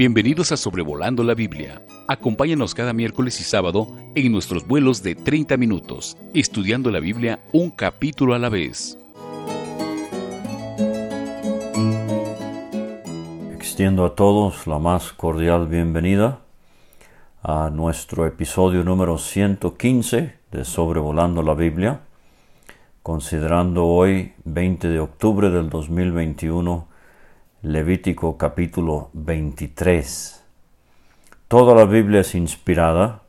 Bienvenidos a Sobrevolando la Biblia. Acompáñanos cada miércoles y sábado en nuestros vuelos de 30 minutos, estudiando la Biblia un capítulo a la vez. Extiendo a todos la más cordial bienvenida a nuestro episodio número 115 de Sobrevolando la Biblia, considerando hoy 20 de octubre del 2021 Levítico capítulo 23. Toda la Biblia es inspirada,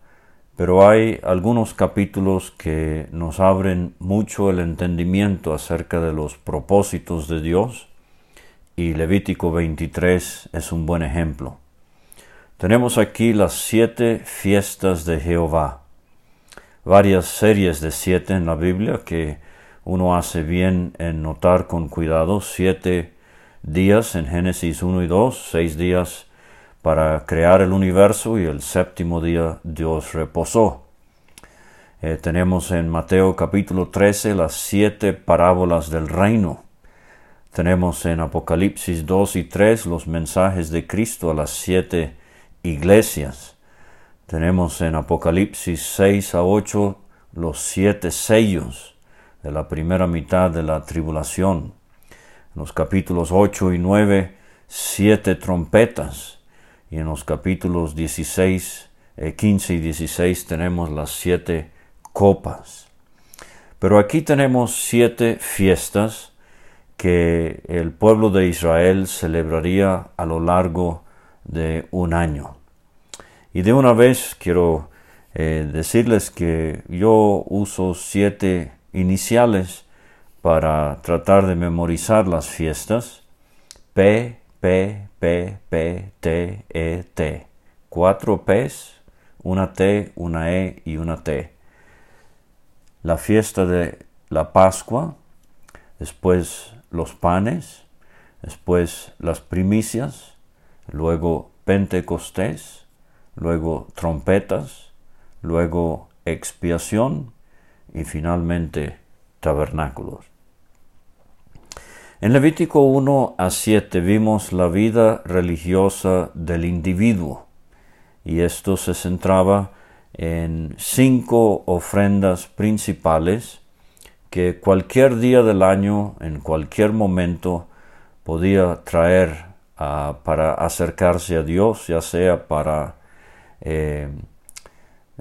pero hay algunos capítulos que nos abren mucho el entendimiento acerca de los propósitos de Dios y Levítico 23 es un buen ejemplo. Tenemos aquí las siete fiestas de Jehová, varias series de siete en la Biblia que uno hace bien en notar con cuidado, siete días en Génesis 1 y 2, seis días para crear el universo y el séptimo día Dios reposó. Eh, tenemos en Mateo capítulo 13 las siete parábolas del reino. Tenemos en Apocalipsis 2 y 3 los mensajes de Cristo a las siete iglesias. Tenemos en Apocalipsis 6 a 8 los siete sellos de la primera mitad de la tribulación en los capítulos 8 y 9 siete trompetas y en los capítulos 16, 15 eh, y 16 tenemos las siete copas. Pero aquí tenemos siete fiestas que el pueblo de Israel celebraría a lo largo de un año. Y de una vez quiero eh, decirles que yo uso siete iniciales para tratar de memorizar las fiestas. P, P, P, P, T, E, T. Cuatro P's, una T, una E y una T. La fiesta de la Pascua, después los panes, después las primicias, luego Pentecostés, luego trompetas, luego expiación y finalmente tabernáculos. En Levítico 1 a 7 vimos la vida religiosa del individuo y esto se centraba en cinco ofrendas principales que cualquier día del año, en cualquier momento, podía traer ah, para acercarse a Dios, ya sea para eh,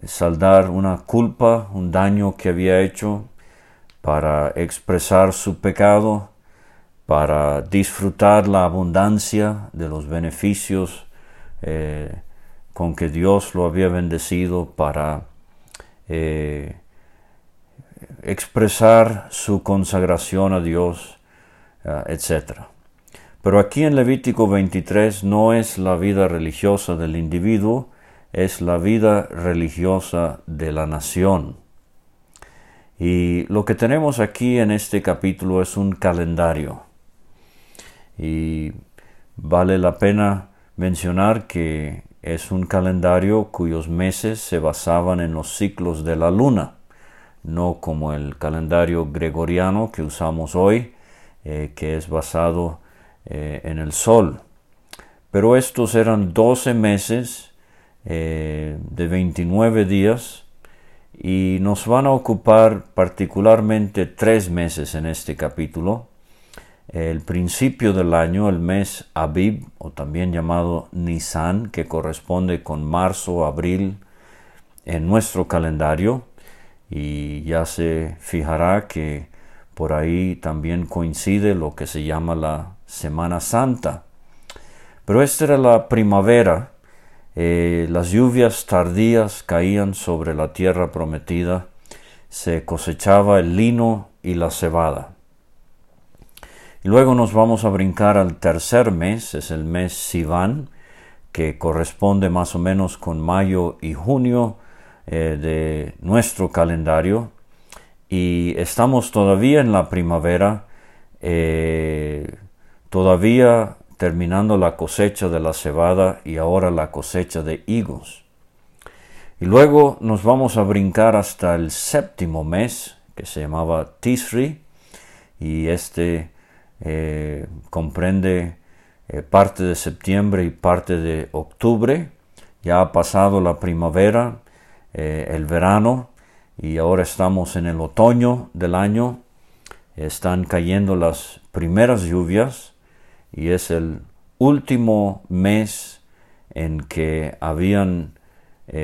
saldar una culpa, un daño que había hecho, para expresar su pecado, para disfrutar la abundancia de los beneficios eh, con que Dios lo había bendecido, para eh, expresar su consagración a Dios, eh, etc. Pero aquí en Levítico 23 no es la vida religiosa del individuo, es la vida religiosa de la nación. Y lo que tenemos aquí en este capítulo es un calendario y vale la pena mencionar que es un calendario cuyos meses se basaban en los ciclos de la luna, no como el calendario gregoriano que usamos hoy, eh, que es basado eh, en el sol. Pero estos eran 12 meses eh, de 29 días y nos van a ocupar particularmente tres meses en este capítulo el principio del año, el mes Abib, o también llamado Nisan, que corresponde con marzo, abril en nuestro calendario, y ya se fijará que por ahí también coincide lo que se llama la Semana Santa. Pero esta era la primavera, eh, las lluvias tardías caían sobre la tierra prometida, se cosechaba el lino y la cebada. Luego nos vamos a brincar al tercer mes, es el mes Sivan, que corresponde más o menos con mayo y junio eh, de nuestro calendario. Y estamos todavía en la primavera, eh, todavía terminando la cosecha de la cebada y ahora la cosecha de higos. Y luego nos vamos a brincar hasta el séptimo mes, que se llamaba Tisri, y este eh, comprende eh, parte de septiembre y parte de octubre. Ya ha pasado la primavera, eh, el verano y ahora estamos en el otoño del año. Están cayendo las primeras lluvias y es el último mes en que habían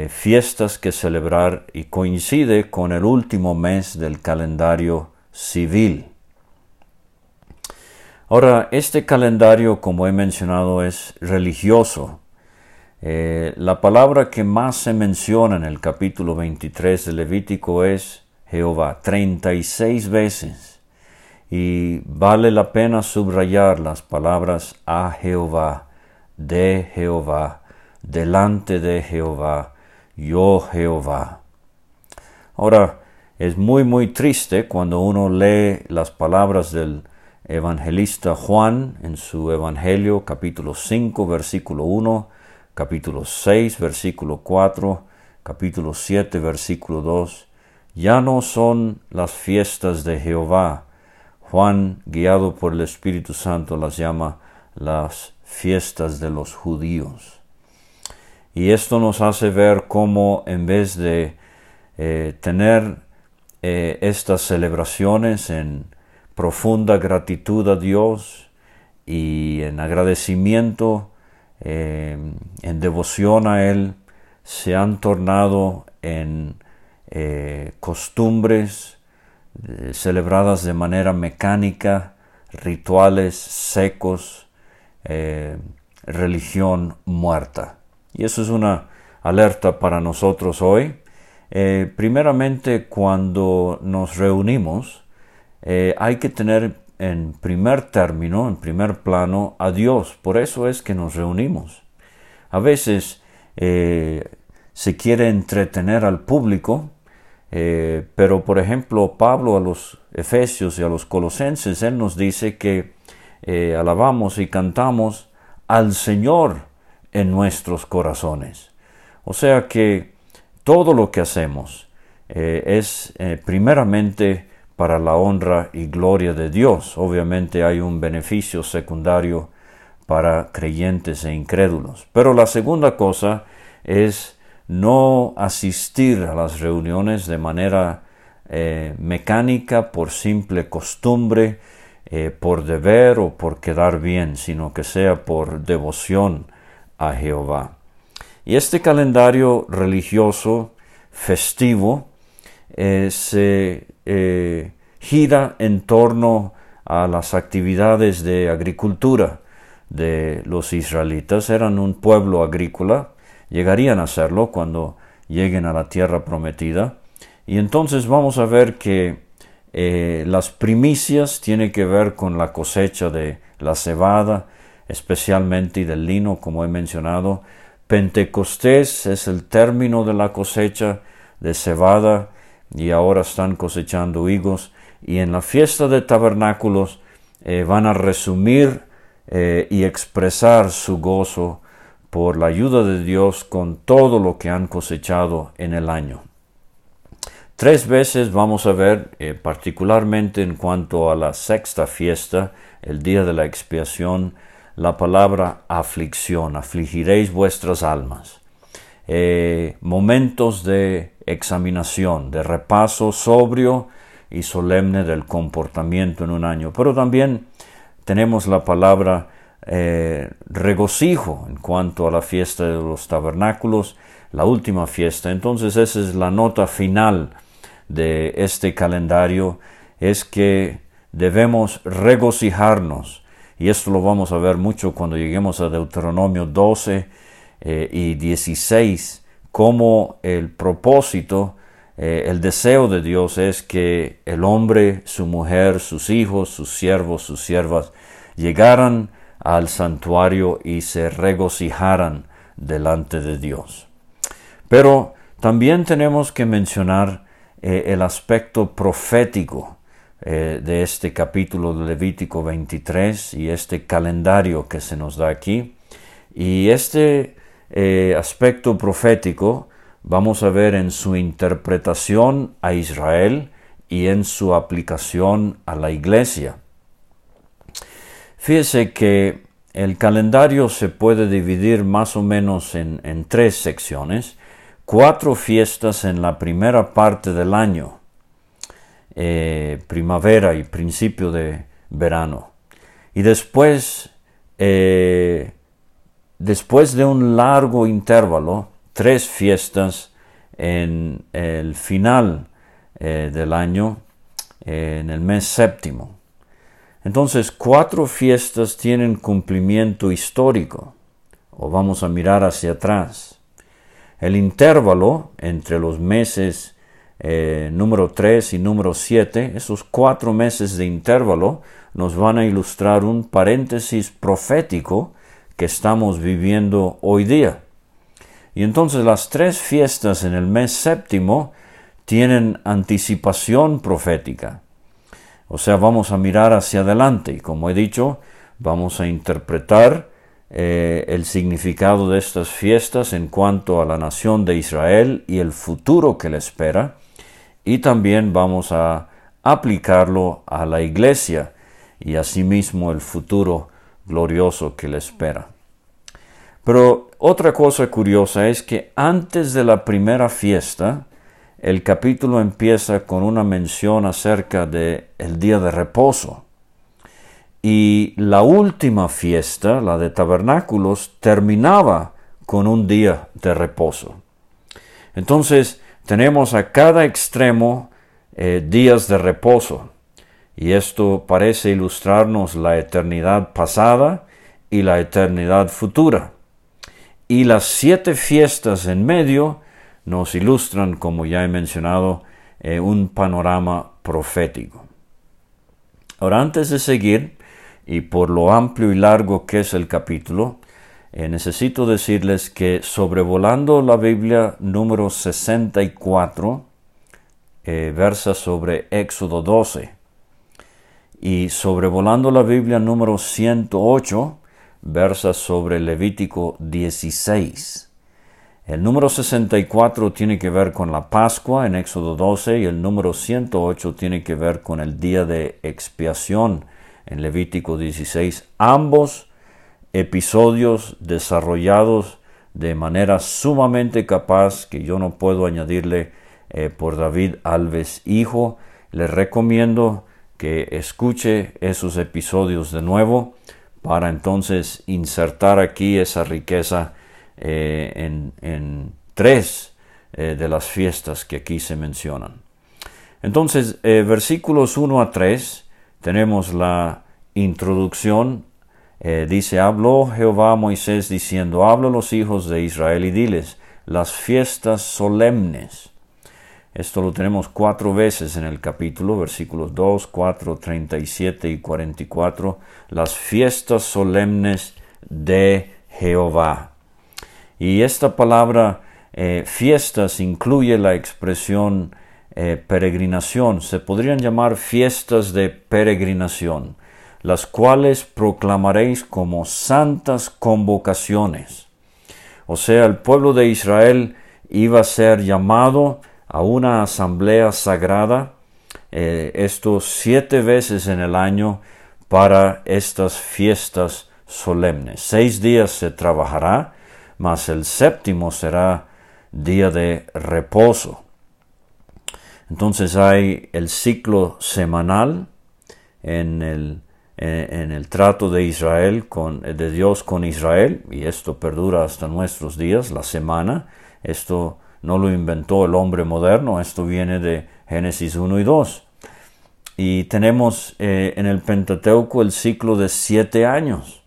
fiestas que celebrar y coincide con el último mes del calendario civil. Ahora, este calendario, como he mencionado, es religioso. Eh, la palabra que más se menciona en el capítulo 23 de Levítico es Jehová, 36 veces. Y vale la pena subrayar las palabras a Jehová, de Jehová, delante de Jehová, yo Jehová. Ahora, es muy muy triste cuando uno lee las palabras del evangelista Juan en su Evangelio capítulo 5 versículo 1, capítulo 6 versículo 4, capítulo 7 versículo 2. Ya no son las fiestas de Jehová. Juan, guiado por el Espíritu Santo, las llama las fiestas de los judíos. Y esto nos hace ver cómo en vez de eh, tener eh, estas celebraciones en profunda gratitud a Dios y en agradecimiento, eh, en devoción a Él, se han tornado en costumbres celebradas de manera mecánica, rituales secos, religión muerta. Y eso es una alerta para nosotros hoy. Eh, primeramente, cuando nos reunimos, eh, hay que tener en primer término, en primer plano, a Dios. Por eso es que nos reunimos. A veces eh, se quiere entretener al público, pero por ejemplo Pablo a los Efesios y a los Colosenses, él nos dice que alabamos y cantamos al Señor en nuestros corazones. O sea que todo lo que hacemos eh, es eh, primeramente para la honra y gloria de Dios. Obviamente hay un beneficio secundario para creyentes e incrédulos. Pero la segunda cosa es no asistir a las reuniones de manera eh, mecánica, por simple costumbre, por deber o por quedar bien, sino que sea por devoción a Jehová. Y este calendario religioso festivo eh, se eh, gira en torno a las actividades de agricultura de los israelitas. Eran un pueblo agrícola, llegarían a serlo cuando lleguen a la tierra prometida. Y entonces vamos a ver que eh, las primicias tienen que ver con la cosecha de la cebada, especialmente y del lino, como he mencionado. Pentecostés es el término de la cosecha de cebada y ahora están cosechando higos. Y en la fiesta de tabernáculos eh, van a resumir eh, y expresar su gozo por la ayuda de Dios con todo lo que han cosechado en el año. Tres veces vamos a ver, eh, particularmente en cuanto a la sexta fiesta, el día de la expiación, la palabra aflicción, afligiréis vuestras almas. Eh, momentos de examinación, de repaso sobrio y solemne del comportamiento en un año. Pero también tenemos la palabra eh, regocijo en cuanto a la fiesta de los tabernáculos, la última fiesta. Entonces esa es la nota final de este calendario, es que debemos regocijarnos y esto lo vamos a ver mucho cuando lleguemos a Deuteronomio 12 eh, y 16, como el propósito, eh, el deseo de Dios es que el hombre, su mujer, sus hijos, sus siervos, sus siervas, llegaran al santuario y se regocijaran delante de Dios. Pero también tenemos que mencionar eh, el aspecto profético de este capítulo de Levítico 23 y este calendario que se nos da aquí. Y este eh, aspecto profético vamos a ver en su interpretación a Israel y en su aplicación a la iglesia. Fíjese que el calendario se puede dividir más o menos en, tres secciones. Cuatro fiestas en la primera parte del año, eh, primavera y principio de verano. Y después, eh, después de un largo intervalo, tres fiestas en el final eh, del año, en el mes séptimo. Entonces, cuatro fiestas tienen cumplimiento histórico, o vamos a mirar hacia atrás. El intervalo entre los meses eh, número 3 y número 7, esos cuatro meses de intervalo, nos van a ilustrar un paréntesis profético que estamos viviendo hoy día. Y entonces las tres fiestas en el mes séptimo tienen anticipación profética. O sea, vamos a mirar hacia adelante y como he dicho, vamos a interpretar eh, el significado de estas fiestas en cuanto a la nación de Israel y el futuro que le espera. Y también vamos a aplicarlo a la iglesia y asimismo el futuro glorioso que le espera. Pero otra cosa curiosa es que antes de la primera fiesta, el capítulo empieza con una mención acerca de el día de reposo. Y la última fiesta, la de tabernáculos, terminaba con un día de reposo. Entonces, tenemos a cada extremo eh, días de reposo. Y esto parece ilustrarnos la eternidad pasada y la eternidad futura. Y las siete fiestas en medio nos ilustran, como ya he mencionado, eh, un panorama profético. Ahora, antes de seguir, y por lo amplio y largo que es el capítulo, eh, necesito decirles que sobrevolando la Biblia número 64, eh, versa sobre Éxodo 12, y sobrevolando la Biblia número 108, versa sobre Levítico 16. El número 64 tiene que ver con la Pascua en Éxodo 12 y el número 108 tiene que ver con el día de expiación en Levítico 16. Ambos episodios desarrollados de manera sumamente capaz que yo no puedo añadirle eh, por David Alves Hijo. Le recomiendo que escuche esos episodios de nuevo para entonces insertar aquí esa riqueza eh, en, tres eh, de las fiestas que aquí se mencionan. Entonces, eh, versículos 1 a 3, tenemos la introducción. dice, habló Jehová a Moisés diciendo, habla a los hijos de Israel y diles, las fiestas solemnes. Esto lo tenemos cuatro veces en el capítulo, versículos 2, 4, 37 y 44, las fiestas solemnes de Jehová. Y esta palabra eh, fiestas incluye la expresión eh, peregrinación. Se podrían llamar fiestas de peregrinación, las cuales proclamaréis como santas convocaciones. O sea, el pueblo de Israel iba a ser llamado a una asamblea sagrada, eh, esto siete veces en el año para estas fiestas solemnes. Seis días se trabajará mas el séptimo será día de reposo. Entonces hay el ciclo semanal en el, eh, en el trato de Israel con, de Dios con Israel, y esto perdura hasta nuestros días, la semana. Esto no lo inventó el hombre moderno, esto viene de Génesis 1 y 2. Y tenemos eh, en el Pentateuco el ciclo de siete años.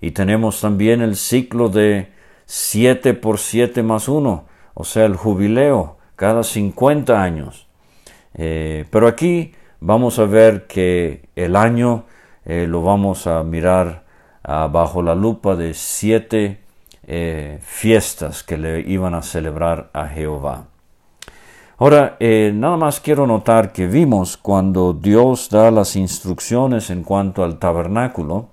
Y tenemos también el ciclo de 7 por 7 más 1, o sea, el jubileo cada 50 años. Eh, pero aquí vamos a ver que el año eh, lo vamos a mirar ah, bajo la lupa de siete eh, fiestas que le iban a celebrar a Jehová. Ahora, nada más quiero notar que vimos cuando Dios da las instrucciones en cuanto al tabernáculo,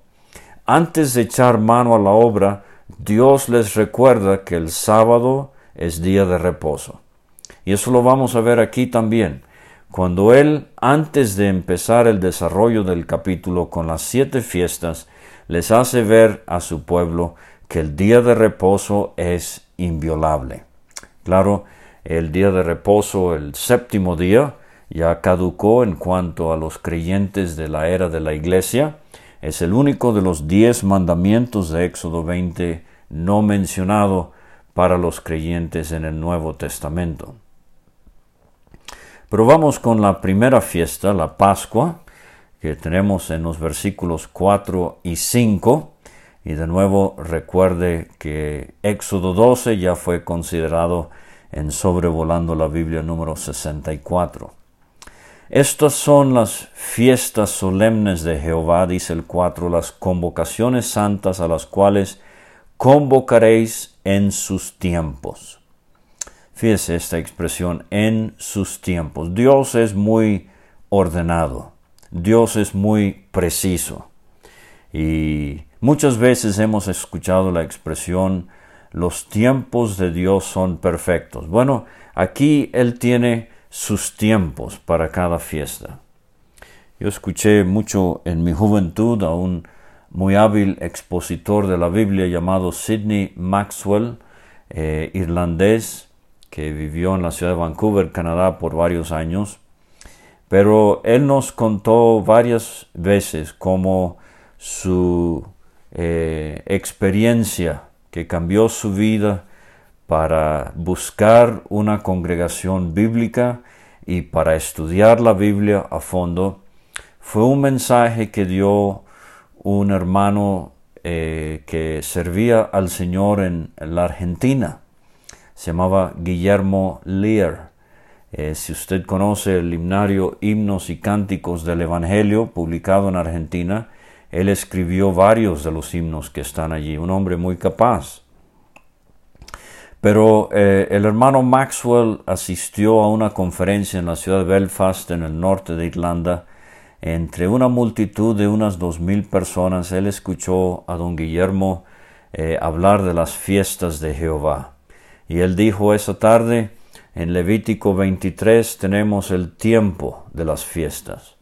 antes de echar mano a la obra, Dios les recuerda que el sábado es día de reposo. Y eso lo vamos a ver aquí también. cuando él, antes de empezar el desarrollo del capítulo con las siete fiestas, les hace ver a su pueblo que el día de reposo es inviolable. Claro, el día de reposo, el séptimo día, ya caducó en cuanto a los creyentes de la era de la iglesia. Es el único de los diez mandamientos de Éxodo 20 no mencionado para los creyentes en el Nuevo Testamento. Pero vamos con la primera fiesta, la Pascua, que tenemos en los versículos 4 y 5. Y de nuevo recuerde que Éxodo 12 ya fue considerado en Sobrevolando la Biblia número 64. Estas son las fiestas solemnes de Jehová, dice el 4, las convocaciones santas a las cuales convocaréis en sus tiempos. Fíjese esta expresión, en sus tiempos. Dios es muy ordenado, Dios es muy preciso. Y muchas veces hemos escuchado la expresión, los tiempos de Dios son perfectos. Bueno, aquí Él tiene sus tiempos para cada fiesta. Yo escuché mucho en mi juventud a un muy hábil expositor de la Biblia llamado Sidney Maxwell, eh, irlandés, que vivió en la ciudad de Vancouver, Canadá, por varios años. Pero él nos contó varias veces cómo su eh, experiencia que cambió su vida para buscar una congregación bíblica y para estudiar la Biblia a fondo, fue un mensaje que dio un hermano eh, que servía al Señor en, la Argentina. Se llamaba Guillermo Lear. Eh, si usted conoce el himnario Himnos y Cánticos del Evangelio, publicado en Argentina, él escribió varios de los himnos que están allí, un hombre muy capaz. Pero eh, el hermano Maxwell asistió a una conferencia en la ciudad de Belfast, en el norte de Irlanda. Entre una multitud de unas dos mil personas, él escuchó a don Guillermo eh, hablar de las fiestas de Jehová. Y él dijo esa tarde, en Levítico 23 tenemos el tiempo de las fiestas.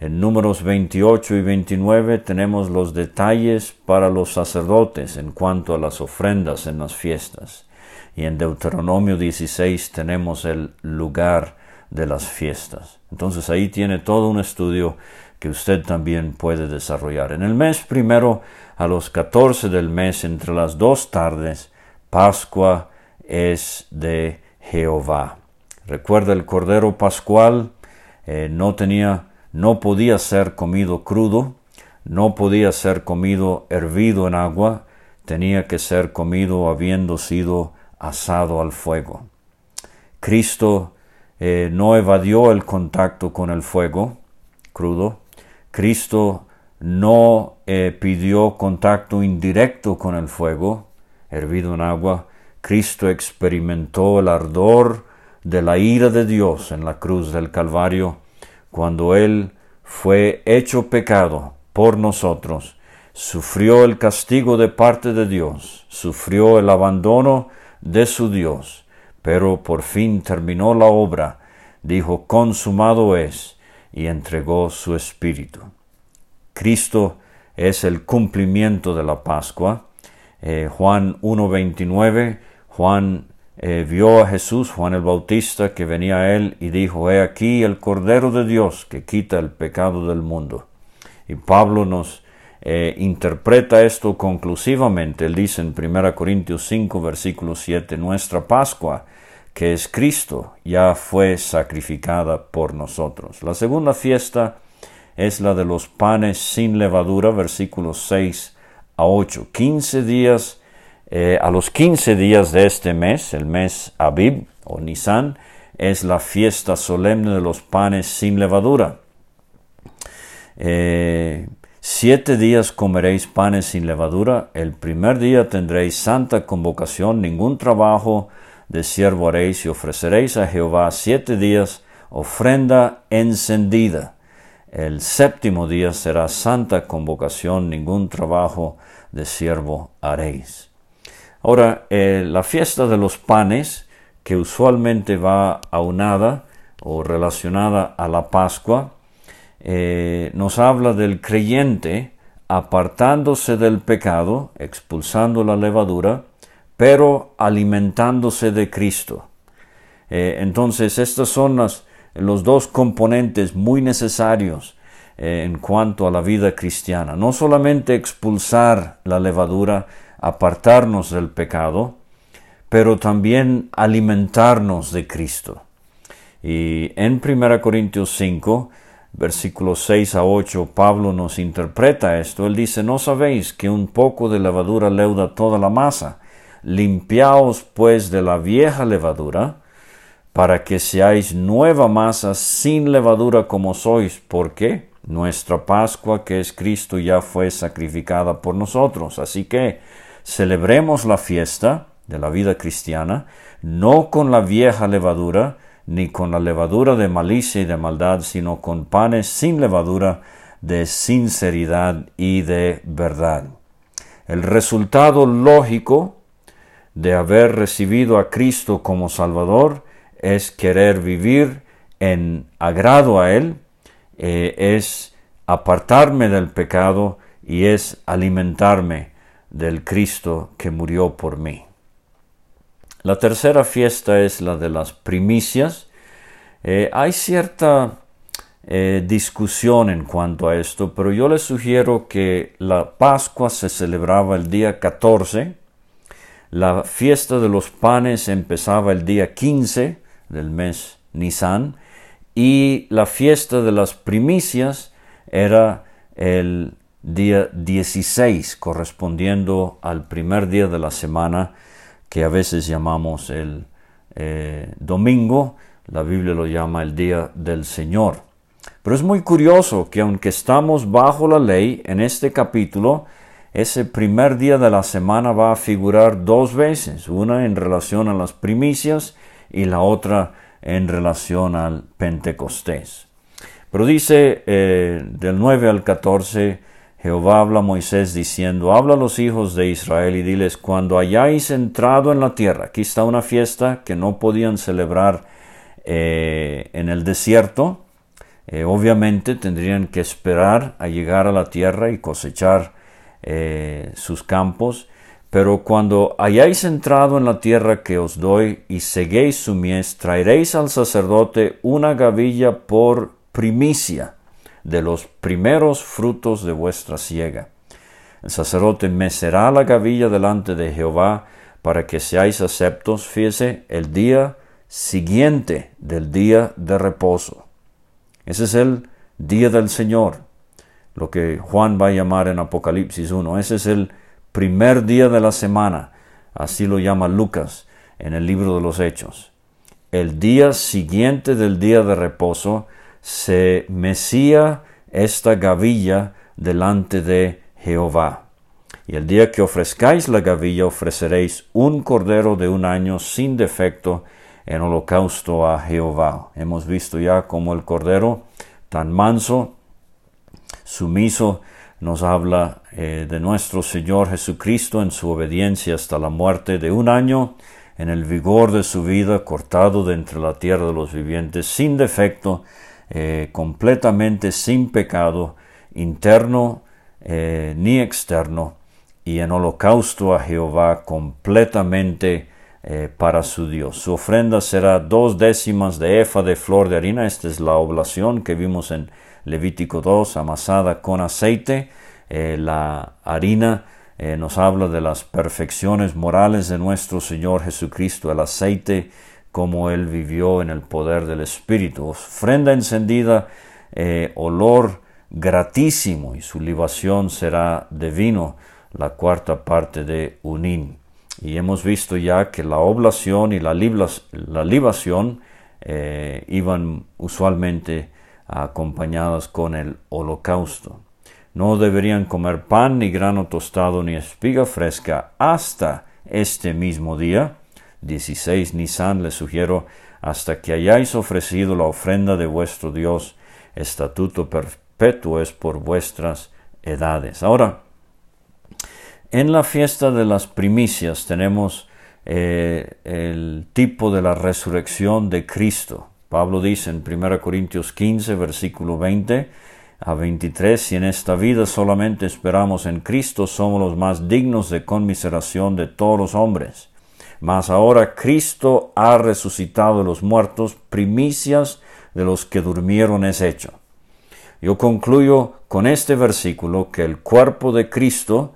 En números 28 y 29 tenemos los detalles para los sacerdotes en cuanto a las ofrendas en las fiestas y en Deuteronomio 16 tenemos el lugar de las fiestas. Entonces ahí tiene todo un estudio que usted también puede desarrollar. En el mes primero, a los 14 del mes, entre las dos tardes, Pascua es de Jehová. Recuerda el cordero pascual, eh, no tenía, no podía ser comido crudo, no podía ser comido hervido en agua, tenía que ser comido habiendo sido asado al fuego. Cristo eh, no evadió el contacto con el fuego crudo. Cristo no eh, pidió contacto indirecto con el fuego hervido en agua. Cristo experimentó el ardor de la ira de Dios en la cruz del Calvario cuando Él fue hecho pecado por nosotros, sufrió el castigo de parte de Dios, sufrió el abandono de su Dios, pero por fin terminó la obra, dijo, consumado es, y entregó su espíritu. Cristo es el cumplimiento de la Pascua. Eh, Juan 1.29, Juan eh, vio a Jesús, Juan el Bautista, que venía a él y dijo, He aquí el Cordero de Dios que quita el pecado del mundo. Y Pablo nos eh, interpreta esto conclusivamente. Él dice en 1 Corintios 5, versículo 7, nuestra Pascua, que es Cristo, ya fue sacrificada por nosotros. La segunda fiesta es la de los panes sin levadura, versículos 6 a 8. 15 días, eh, a los 15 días de este mes, el mes Abib o Nisan, es la fiesta solemne de los panes sin levadura. Eh, Siete días comeréis panes sin levadura, el primer día tendréis santa convocación, ningún trabajo de siervo haréis y ofreceréis a Jehová siete días ofrenda encendida. El séptimo día será santa convocación, ningún trabajo de siervo haréis. Ahora, eh, la fiesta de los panes, que usualmente va aunada o relacionada a la Pascua, eh, nos habla del creyente apartándose del pecado, expulsando la levadura, pero alimentándose de Cristo. Eh, entonces, estos son los dos componentes muy necesarios en cuanto a la vida cristiana. No solamente expulsar la levadura, apartarnos del pecado, pero también alimentarnos de Cristo. Y en 1 Corintios 5, versículos 6 a 8, Pablo nos interpreta esto. Él dice, ¿no sabéis que un poco de levadura leuda toda la masa? Limpiaos pues de la vieja levadura, para que seáis nueva masa sin levadura como sois. ¿Por qué? Nuestra Pascua, que es Cristo, ya fue sacrificada por nosotros. Así que celebremos la fiesta de la vida cristiana, no con la vieja levadura, ni con la levadura de malicia y de maldad, sino con panes sin levadura de sinceridad y de verdad. El resultado lógico de haber recibido a Cristo como Salvador es querer vivir en agrado a Él, eh, es apartarme del pecado y es alimentarme del Cristo que murió por mí. La tercera fiesta es la de las primicias. Eh, hay cierta eh, discusión en cuanto a esto, pero yo les sugiero que la Pascua se celebraba el día 14, la fiesta de los panes empezaba el día 15 del mes Nisan y la fiesta de las primicias era el día 16, correspondiendo al primer día de la semana que a veces llamamos el eh, domingo, la Biblia lo llama el día del Señor. Pero es muy curioso que aunque estamos bajo la ley, en este capítulo, ese primer día de la semana va a figurar dos veces, una en relación a las primicias y la otra en relación al Pentecostés. Pero dice eh, del 9 al 14, Jehová habla a Moisés diciendo, habla a los hijos de Israel y diles, cuando hayáis entrado en la tierra, aquí está una fiesta que no podían celebrar eh, en el desierto, eh, obviamente tendrían que esperar a llegar a la tierra y cosechar eh, sus campos, pero cuando hayáis entrado en la tierra que os doy y seguéis su mies, traeréis al sacerdote una gavilla por primicia de los primeros frutos de vuestra siega. El sacerdote mecerá la gavilla delante de Jehová para que seáis aceptos, fíjese, el día siguiente del día de reposo. Ese es el día del Señor, lo que Juan va a llamar en Apocalipsis 1. Ese es el primer día de la semana, así lo llama Lucas en el libro de los Hechos. El día siguiente del día de reposo se mesía esta gavilla delante de Jehová. Y el día que ofrezcáis la gavilla ofreceréis un cordero de un año sin defecto en holocausto a Jehová. Hemos visto ya cómo el cordero tan manso, sumiso, nos habla eh, de nuestro Señor Jesucristo en su obediencia hasta la muerte de un año, en el vigor de su vida, cortado de entre la tierra de los vivientes, sin defecto, eh, completamente sin pecado, interno eh, ni externo, y en holocausto a Jehová completamente eh, para su Dios. Su ofrenda será dos décimas de efa de flor de harina, esta es la oblación que vimos en Levítico 2, amasada con aceite. la harina nos habla de las perfecciones morales de nuestro Señor Jesucristo, el aceite como él vivió en el poder del Espíritu. Ofrenda encendida, eh, olor gratísimo, y su libación será de vino, la cuarta parte de unín. Y hemos visto ya que la oblación y la, libación eh, iban usualmente acompañadas con el holocausto. No deberían comer pan, ni grano tostado, ni espiga fresca hasta este mismo día, 16 Nisan les sugiero hasta que hayáis ofrecido la ofrenda de vuestro Dios, estatuto perpetuo es por vuestras edades. Ahora, en la fiesta de las primicias tenemos eh, el tipo de la resurrección de Cristo. Pablo dice en 1 Corintios 15, versículo 20 a 23, si en esta vida solamente esperamos en Cristo, somos los más dignos de conmiseración de todos los hombres. Mas ahora Cristo ha resucitado de los muertos, primicias de los que durmieron es hecho. Yo concluyo con este versículo que el cuerpo de Cristo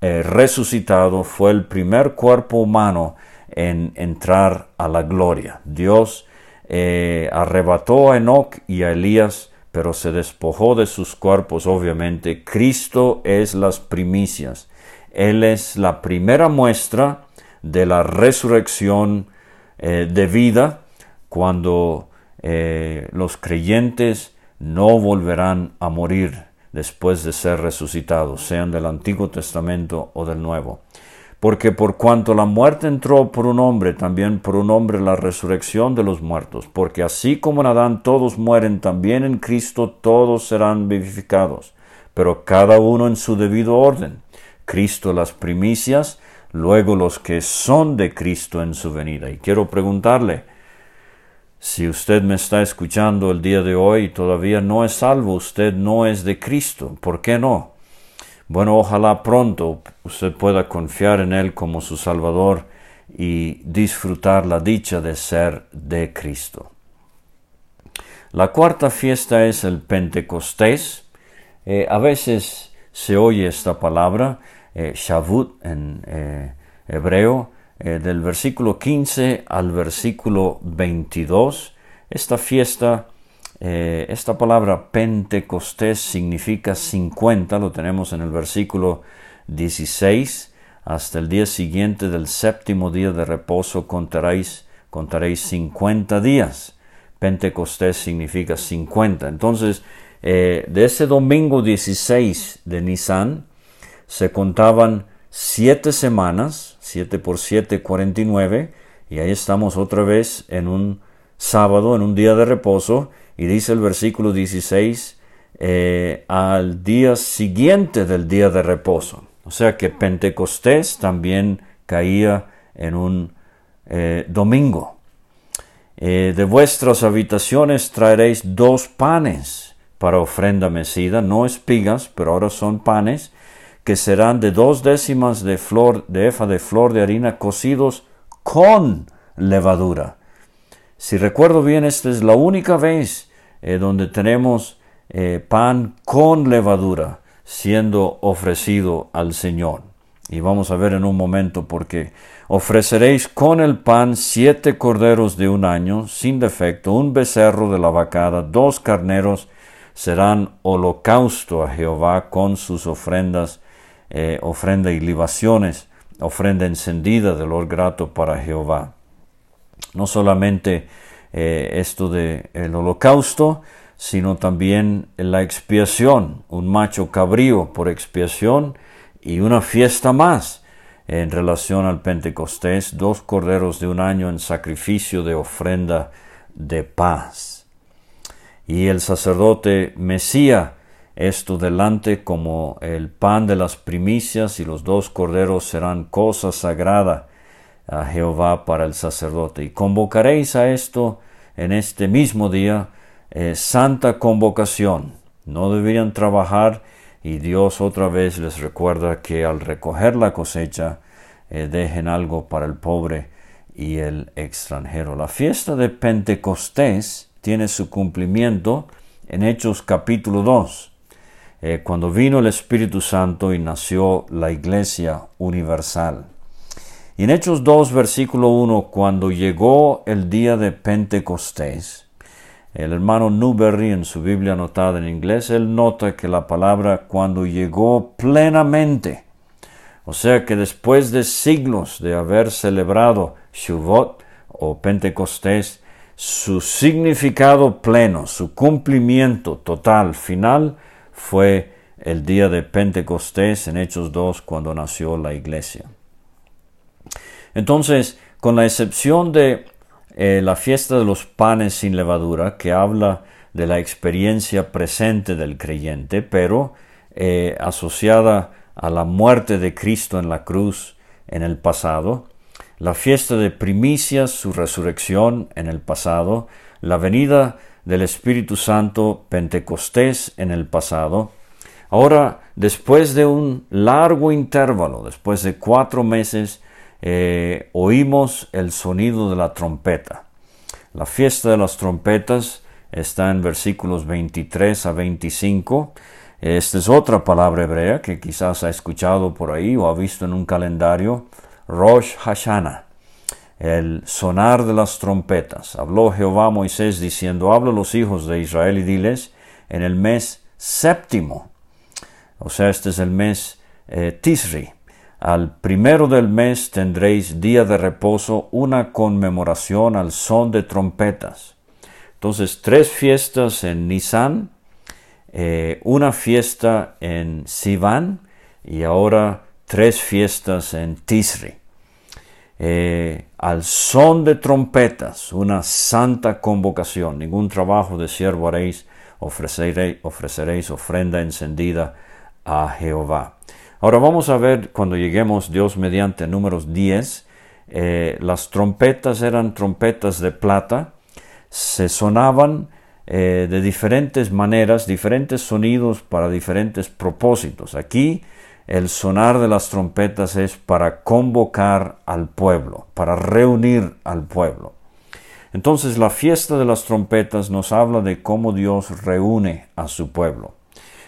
eh, resucitado fue el primer cuerpo humano en entrar a la gloria. Dios eh, arrebató a Enoch y a Elías, pero se despojó de sus cuerpos, obviamente. Cristo es las primicias. Él es la primera muestra de la resurrección eh, de vida cuando eh, los creyentes no volverán a morir después de ser resucitados, sean del Antiguo Testamento o del Nuevo. Porque por cuanto la muerte entró por un hombre, también por un hombre la resurrección de los muertos, porque así como en Adán todos mueren, también en Cristo todos serán vivificados, pero cada uno en su debido orden. Cristo las primicias, luego los que son de Cristo en su venida. Y quiero preguntarle, si usted me está escuchando el día de hoy y todavía no es salvo, usted no es de Cristo. ¿Por qué no? Bueno, ojalá pronto usted pueda confiar en Él como su Salvador y disfrutar la dicha de ser de Cristo. La cuarta fiesta es el Pentecostés. Eh, a veces se oye esta palabra, eh, en eh, hebreo, eh, del versículo 15 al versículo 22. Esta fiesta, eh, esta palabra Pentecostés significa 50, lo tenemos en el versículo 16. Hasta el día siguiente del séptimo día de reposo contaréis, contaréis 50 días. Pentecostés significa 50. Entonces, de ese domingo 16 de Nisan se contaban siete semanas, siete por siete, cuarenta y nueve, y ahí estamos otra vez en un sábado, en un día de reposo, y dice el versículo 16, eh, al día siguiente del día de reposo. O sea que Pentecostés también caía en un eh, domingo. Eh, de vuestras habitaciones traeréis dos panes para ofrenda mecida, no espigas, pero ahora son panes, que serán de dos décimas de flor de efa de flor de harina cocidos con levadura. Si recuerdo bien, esta es la única vez eh, donde tenemos eh, pan con levadura siendo ofrecido al Señor. Y vamos a ver en un momento por qué. Ofreceréis con el pan siete corderos de un año, sin defecto, un becerro de la vacada, dos carneros, serán holocausto a Jehová con sus ofrendas eh, ofrenda y libaciones, ofrenda encendida de olor grato para Jehová. No solamente eh, esto del el holocausto, sino también la expiación, un macho cabrío por expiación y una fiesta más en relación al Pentecostés, dos corderos de un año en sacrificio de ofrenda de paz. Y el sacerdote Mesía esto delante como el pan de las primicias y los dos corderos serán cosa sagrada a Jehová para el sacerdote. Y convocaréis a esto en este mismo día eh, santa convocación. No deberían trabajar y Dios otra vez les recuerda que al recoger la cosecha eh, dejen algo para el pobre y el extranjero. La fiesta de Pentecostés tiene su cumplimiento en Hechos capítulo 2 eh, cuando vino el Espíritu Santo y nació la Iglesia Universal. Y en Hechos 2, versículo 1, cuando llegó el día de Pentecostés, el hermano Newberry en su Biblia anotada en inglés, él nota que la palabra cuando llegó plenamente, o sea que después de siglos de haber celebrado Shuvot o Pentecostés, su significado pleno, su cumplimiento total, final, fue el día de Pentecostés en Hechos 2 cuando nació la iglesia. Entonces, con la excepción de eh, la fiesta de los panes sin levadura, que habla de la experiencia presente del creyente, pero eh, asociada a la muerte de Cristo en la cruz en el pasado, la fiesta de primicias, su resurrección en el pasado, la venida del Espíritu Santo, Pentecostés en el pasado. Ahora, después de un largo intervalo, después de cuatro meses, eh, oímos el sonido de la trompeta. La fiesta de las trompetas está en versículos 23 a 25. Esta es otra palabra hebrea que quizás ha escuchado por ahí o ha visto en un calendario, Rosh Hashanah el sonar de las trompetas. Habló Jehová a Moisés diciendo, habla a los hijos de Israel y diles, en el mes séptimo, o sea, este es el mes eh, Tisri, al primero del mes tendréis día de reposo, una conmemoración al son de trompetas. Entonces, tres fiestas en Nisan, eh, una fiesta en Sivan y ahora tres fiestas en Tisri. Eh, al son de trompetas, una santa convocación, ningún trabajo de siervo haréis, ofreceréis, ofrenda encendida a Jehová. Ahora vamos a ver cuando lleguemos Dios mediante números 10, eh, las trompetas eran trompetas de plata, se sonaban eh, de diferentes maneras, diferentes sonidos para diferentes propósitos. Aquí el sonar de las trompetas es para convocar al pueblo, para reunir al pueblo. Entonces la fiesta de las trompetas nos habla de cómo Dios reúne a su pueblo.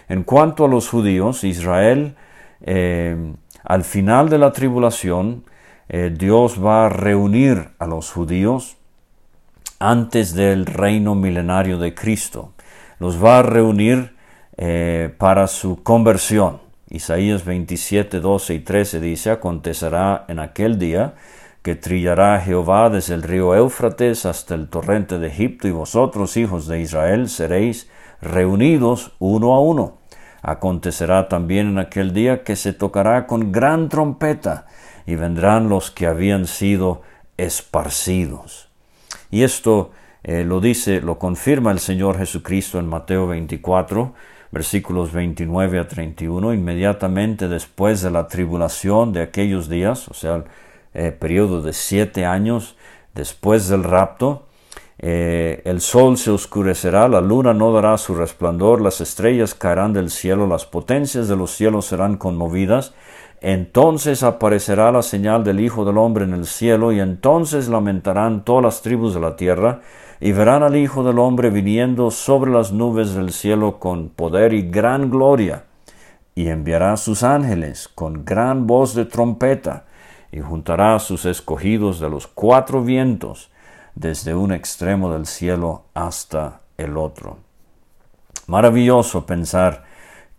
En cuanto a los judíos, Israel, eh, al final de la tribulación, eh, Dios va a reunir a los judíos antes del reino milenario de Cristo. Los va a reunir eh, para su conversión. Isaías 27, 12 y 13 dice, acontecerá en aquel día que trillará Jehová desde el río Éufrates hasta el torrente de Egipto, y vosotros, hijos de Israel, seréis reunidos uno a uno. Acontecerá también en aquel día que se tocará con gran trompeta, y vendrán los que habían sido esparcidos. Y esto eh, lo dice, lo confirma el Señor Jesucristo en Mateo 24, versículos 29 a 31, inmediatamente después de la tribulación de aquellos días, o sea, el eh, periodo de siete años después del rapto, eh, el sol se oscurecerá, la luna no dará su resplandor, las estrellas caerán del cielo, las potencias de los cielos serán conmovidas, entonces aparecerá la señal del Hijo del Hombre en el cielo, y entonces lamentarán todas las tribus de la tierra, y verán al Hijo del Hombre viniendo sobre las nubes del cielo con poder y gran gloria, y enviará a sus ángeles con gran voz de trompeta, y juntará a sus escogidos de los cuatro vientos, desde un extremo del cielo hasta el otro. Maravilloso pensar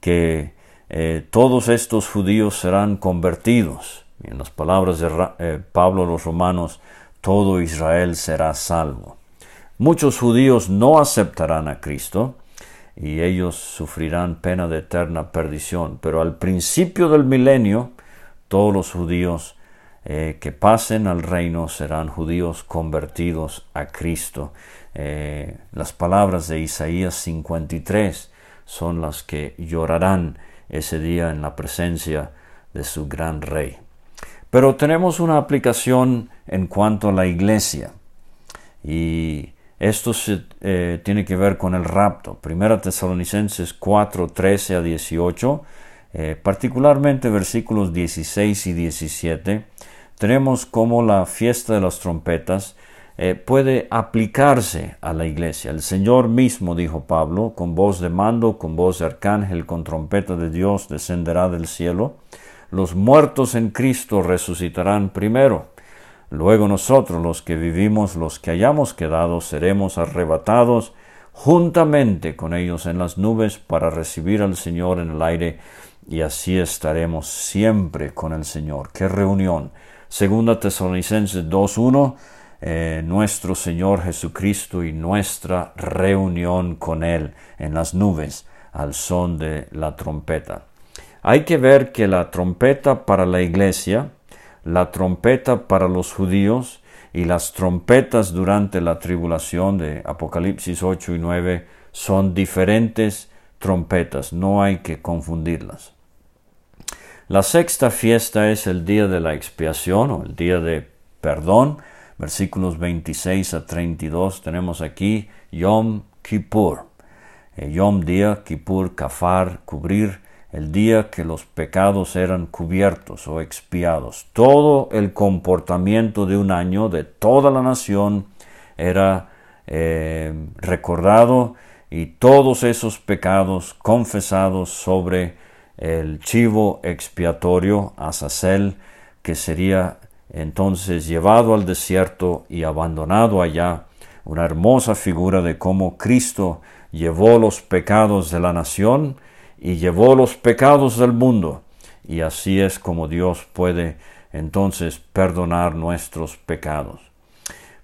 que eh, todos estos judíos serán convertidos. en las palabras de eh, Pablo a los romanos, todo Israel será salvo. Muchos judíos no aceptarán a Cristo y ellos sufrirán pena de eterna perdición, pero al principio del milenio todos los judíos eh, que pasen al reino serán judíos convertidos a Cristo. Eh, las palabras de Isaías 53 son las que llorarán ese día en la presencia de su gran rey. Pero tenemos una aplicación en cuanto a la iglesia y esto eh, tiene que ver con el rapto. Primera Tesalonicenses 4, 13 a 18, eh, particularmente versículos 16 y 17, tenemos como la fiesta de las trompetas eh, puede aplicarse a la iglesia. El Señor mismo, dijo Pablo, con voz de mando, con voz de arcángel, con trompeta de Dios, descenderá del cielo. Los muertos en Cristo resucitarán primero. Luego nosotros, los que vivimos, los que hayamos quedado, seremos arrebatados juntamente con ellos en las nubes para recibir al Señor en el aire y así estaremos siempre con el Señor. ¡Qué reunión! Segunda Tesalonicenses 2.1 eh, nuestro Señor Jesucristo y nuestra reunión con Él en las nubes al son de la trompeta. Hay que ver que la trompeta para la iglesia la trompeta para los judíos y las trompetas durante la tribulación de Apocalipsis 8 y 9 son diferentes trompetas, no hay que confundirlas. La sexta fiesta es el día de la expiación o el día de perdón, versículos 26 a 32, tenemos aquí Yom Kippur. Eh, Yom día, Kippur, kafar, cubrir, el día que los pecados eran cubiertos o expiados. Todo el comportamiento de un año de toda la nación era eh, recordado y todos esos pecados confesados sobre el chivo expiatorio, Azazel, que sería entonces llevado al desierto y abandonado allá, una hermosa figura de cómo Cristo llevó los pecados de la nación y llevó los pecados del mundo. Y así es como Dios puede entonces perdonar nuestros pecados.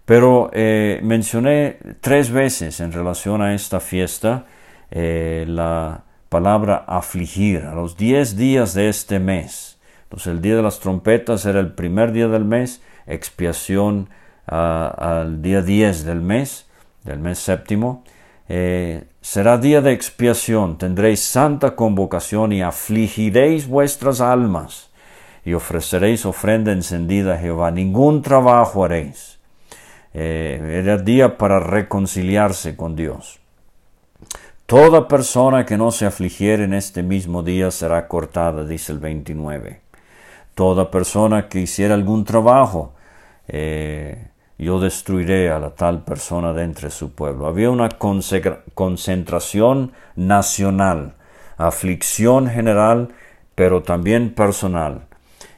Pero eh, mencioné tres veces en relación a esta fiesta eh, la palabra afligir, a los diez días de este mes. Entonces el día de las trompetas era el primer día del mes, expiación ah, al día diez del mes, del mes séptimo. Eh, será día de expiación, tendréis santa convocación y afligiréis vuestras almas y ofreceréis ofrenda encendida a Jehová. Ningún trabajo haréis. Eh, era día para reconciliarse con Dios. Toda persona que no se afligiere en este mismo día será cortada, dice el 29. Toda persona que hiciera algún trabajo, eh, yo destruiré a la tal persona de entre su pueblo. Había una concentración nacional, aflicción general, pero también personal.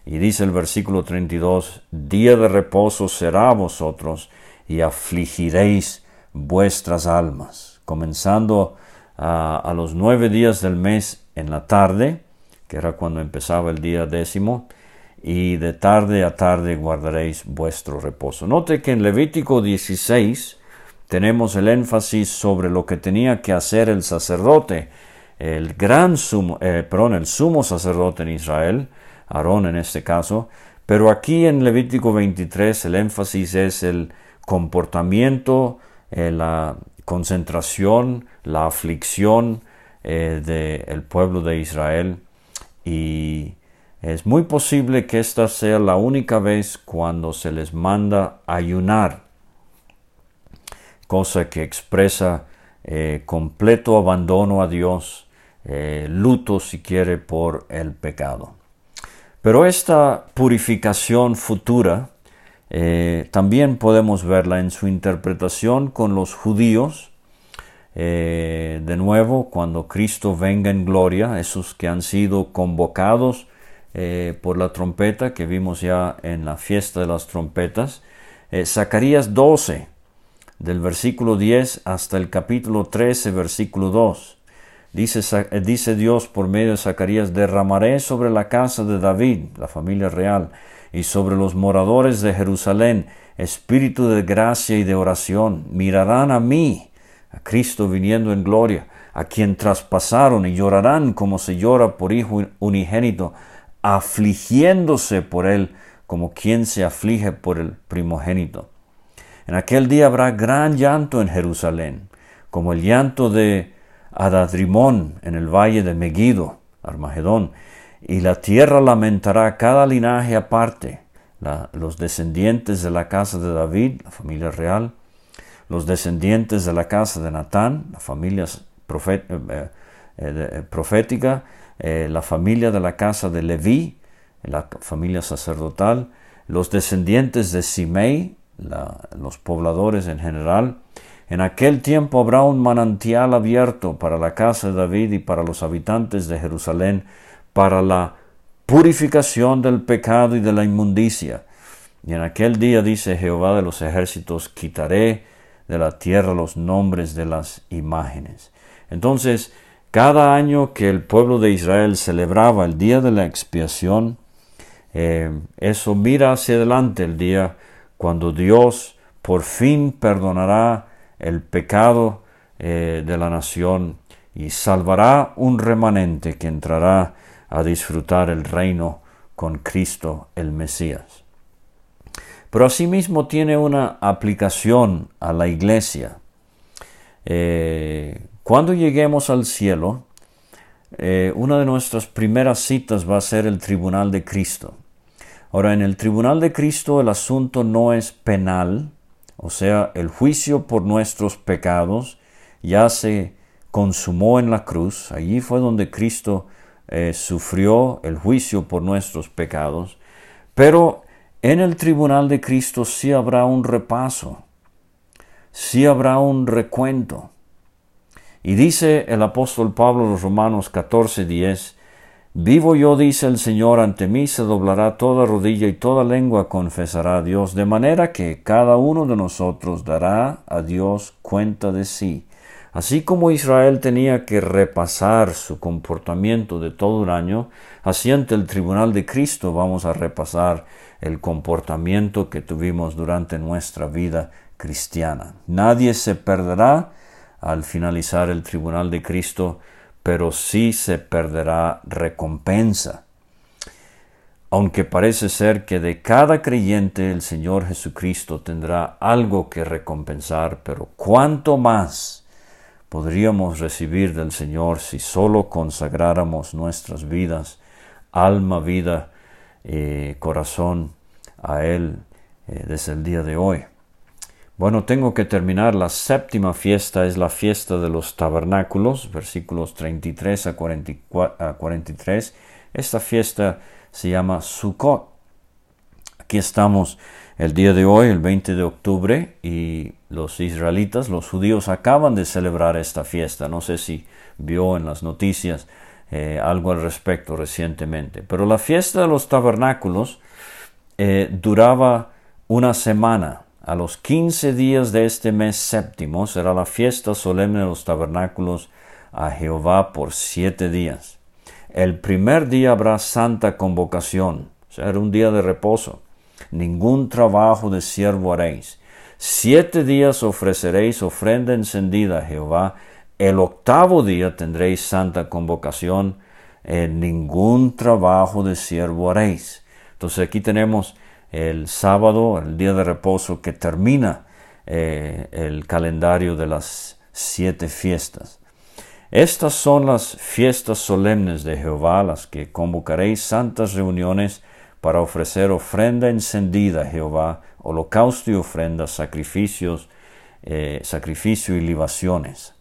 Y dice el versículo 32, día de reposo será a vosotros y afligiréis vuestras almas. Comenzando a, a los nueve días del mes en la tarde, que era cuando empezaba el día décimo, y de tarde a tarde guardaréis vuestro reposo. Note que en Levítico 16 tenemos el énfasis sobre lo que tenía que hacer el sacerdote, el gran sumo, eh, el sumo sacerdote en Israel, Aarón en este caso, pero aquí en Levítico 23 el énfasis es el comportamiento, eh, la concentración, la aflicción eh, del pueblo de Israel y es muy posible que esta sea la única vez cuando se les manda ayunar, cosa que expresa eh, completo abandono a Dios, eh, luto si quiere por el pecado. Pero esta purificación futura eh, también podemos verla en su interpretación con los judíos, de nuevo, cuando Cristo venga en gloria, esos que han sido convocados eh, por la trompeta que vimos ya en la fiesta de las trompetas. Eh, Zacarías 12, del versículo 10 hasta el capítulo 13, versículo 2. Dice, eh, dice Dios por medio de Zacarías, derramaré sobre la casa de David, la familia real, y sobre los moradores de Jerusalén, espíritu de gracia y de oración. Mirarán a mí, a Cristo viniendo en gloria, a quien traspasaron y llorarán como se llora por hijo unigénito afligiéndose por él como quien se aflige por el primogénito. En aquel día habrá gran llanto en Jerusalén, como el llanto de Adadrimón en el valle de Megiddo, Armagedón, y la tierra lamentará cada linaje aparte, los descendientes de la casa de David, la familia real, los descendientes de la casa de Natán, la familia eh, eh, eh, profética, eh, la familia de la casa de Leví, la familia sacerdotal, los descendientes de Simei, los pobladores en general. En aquel tiempo habrá un manantial abierto para la casa de David y para los habitantes de Jerusalén, para la purificación del pecado y de la inmundicia. Y en aquel día, dice Jehová de los ejércitos, quitaré de la tierra los nombres de las imágenes. Entonces, cada año que el pueblo de Israel celebraba el día de la expiación, eh, eso mira hacia adelante el día cuando Dios por fin perdonará el pecado eh, de la nación y salvará un remanente que entrará a disfrutar el reino con Cristo el Mesías. Pero asimismo tiene una aplicación a la iglesia. Eh, cuando lleguemos al cielo, eh, una de nuestras primeras citas va a ser el tribunal de Cristo. Ahora, en el tribunal de Cristo el asunto no es penal, o sea, el juicio por nuestros pecados ya se consumó en la cruz, allí fue donde Cristo eh, sufrió el juicio por nuestros pecados, pero en el tribunal de Cristo sí habrá un repaso, sí habrá un recuento. Y dice el apóstol Pablo los Romanos 14, 10, Vivo yo, dice el Señor, ante mí se doblará toda rodilla y toda lengua confesará a Dios, de manera que cada uno de nosotros dará a Dios cuenta de sí. Así como Israel tenía que repasar su comportamiento de todo un año, así ante el tribunal de Cristo vamos a repasar el comportamiento que tuvimos durante nuestra vida cristiana. Nadie se perderá al finalizar el tribunal de Cristo, pero sí se perderá recompensa. Aunque parece ser que de cada creyente el Señor Jesucristo tendrá algo que recompensar, pero cuánto más podríamos recibir del Señor si solo consagráramos nuestras vidas, alma, vida, eh, corazón a Él eh, desde el día de hoy. Bueno, tengo que terminar. La séptima fiesta es la fiesta de los tabernáculos, versículos 33 a, 43. Esta fiesta se llama Sukkot. Aquí estamos el día de hoy, el 20 de octubre, y los israelitas, los judíos, acaban de celebrar esta fiesta. No sé si vio en las noticias eh, algo al respecto recientemente. Pero la fiesta de los tabernáculos eh, duraba una semana a los quince días de este mes séptimo será la fiesta solemne de los tabernáculos a Jehová por siete días. El primer día habrá santa convocación, será un día de reposo. Ningún trabajo de siervo haréis. Siete días ofreceréis ofrenda encendida a Jehová. El octavo día tendréis santa convocación. En ningún trabajo de siervo haréis. Entonces aquí tenemos el sábado, el día de reposo que termina eh, el calendario de las siete fiestas. Estas son las fiestas solemnes de Jehová, las que convocaréis santas reuniones para ofrecer ofrenda encendida a Jehová, holocausto y ofrenda, sacrificios, eh, sacrificio y libaciones.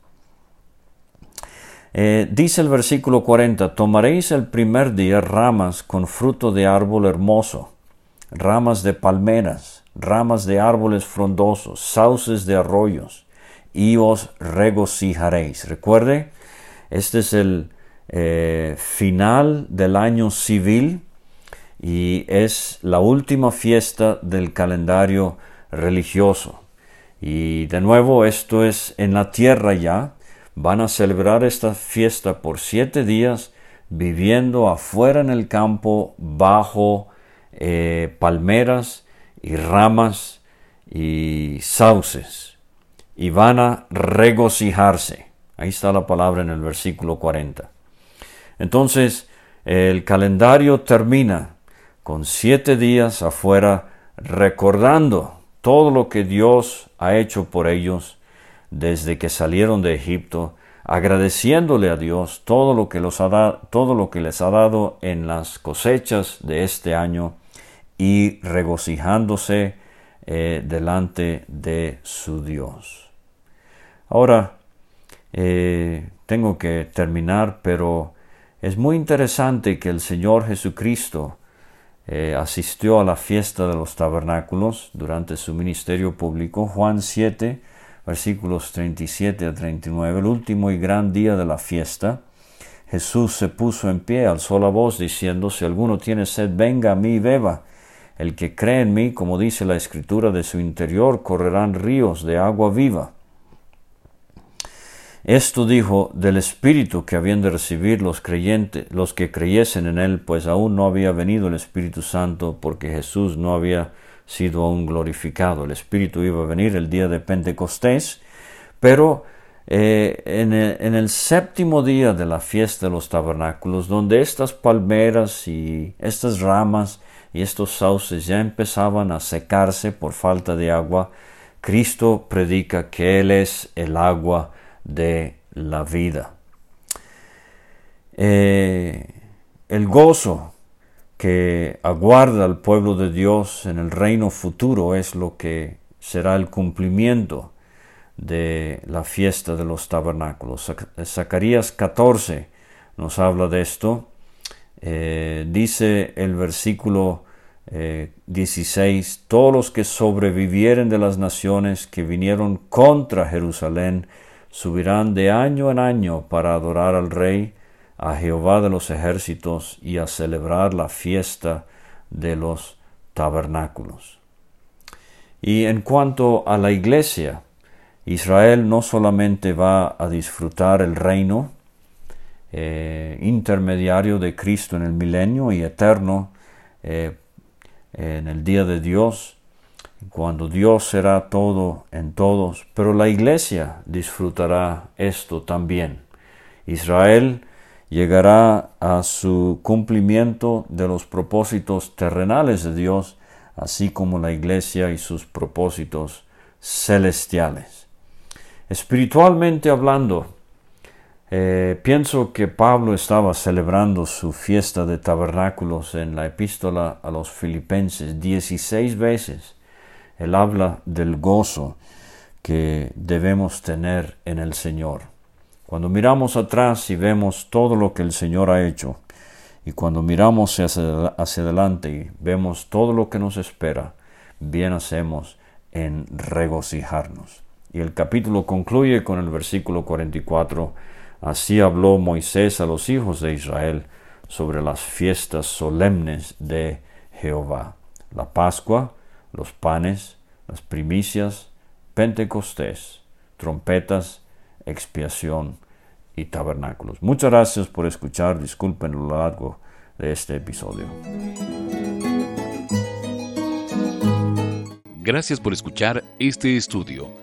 Eh, dice el versículo 40, tomaréis el primer día ramas con fruto de árbol hermoso, ramas de palmeras, ramas de árboles frondosos, sauces de arroyos, y os regocijaréis. Recuerde, este es el eh, final del año civil y es la última fiesta del calendario religioso. Y de nuevo, esto es en la tierra ya. Van a celebrar esta fiesta por siete días viviendo afuera en el campo bajo eh, palmeras y ramas y sauces y van a regocijarse. Ahí está la palabra en el versículo 40. Entonces, el calendario termina con siete días afuera recordando todo lo que Dios ha hecho por ellos desde que salieron de Egipto, agradeciéndole a Dios todo lo que, los ha todo lo que les ha dado en las cosechas de este año y regocijándose eh, delante de su Dios. Ahora, eh, tengo que terminar, pero es muy interesante que el Señor Jesucristo eh, asistió a la fiesta de los tabernáculos durante su ministerio público. Juan 7, versículos 37 a 39, el último y gran día de la fiesta. Jesús se puso en pie, alzó la voz diciendo, si alguno tiene sed, venga a mí y beba. El que cree en mí, como dice la escritura, de su interior correrán ríos de agua viva. Esto dijo del Espíritu que habían de recibir los creyentes, los que creyesen en él, pues aún no había venido el Espíritu Santo, porque Jesús no había sido aún glorificado. El Espíritu iba a venir el día de Pentecostés, pero eh, en, el, en, el, séptimo día de la fiesta de los tabernáculos, donde estas palmeras y estas ramas y estos sauces ya empezaban a secarse por falta de agua, Cristo predica que Él es el agua de la vida. Eh, el gozo que aguarda al pueblo de Dios en el reino futuro es lo que será el cumplimiento de la fiesta de los tabernáculos. Zacarías 14 nos habla de esto. Eh, dice el versículo 16, eh, todos los que sobrevivieren de las naciones que vinieron contra Jerusalén subirán de año en año para adorar al Rey, a Jehová de los ejércitos y a celebrar la fiesta de los tabernáculos. Y en cuanto a la iglesia, Israel no solamente va a disfrutar el reino eh, intermediario de Cristo en el milenio y eterno eh, en el día de Dios, cuando Dios será todo en todos, pero la iglesia disfrutará esto también. Israel llegará a su cumplimiento de los propósitos terrenales de Dios, así como la iglesia y sus propósitos celestiales. Espiritualmente hablando, eh, pienso que Pablo estaba celebrando su fiesta de tabernáculos en la epístola a los filipenses 16 veces. Él habla del gozo que debemos tener en el Señor. Cuando miramos atrás y vemos todo lo que el Señor ha hecho, y cuando miramos hacia, hacia adelante y vemos todo lo que nos espera, bien hacemos en regocijarnos. Y el capítulo concluye con el versículo 44. Así habló Moisés a los hijos de Israel sobre las fiestas solemnes de Jehová. La Pascua, los panes, las primicias, Pentecostés, trompetas, expiación y tabernáculos. Muchas gracias por escuchar. Disculpen lo largo de este episodio. Gracias por escuchar este estudio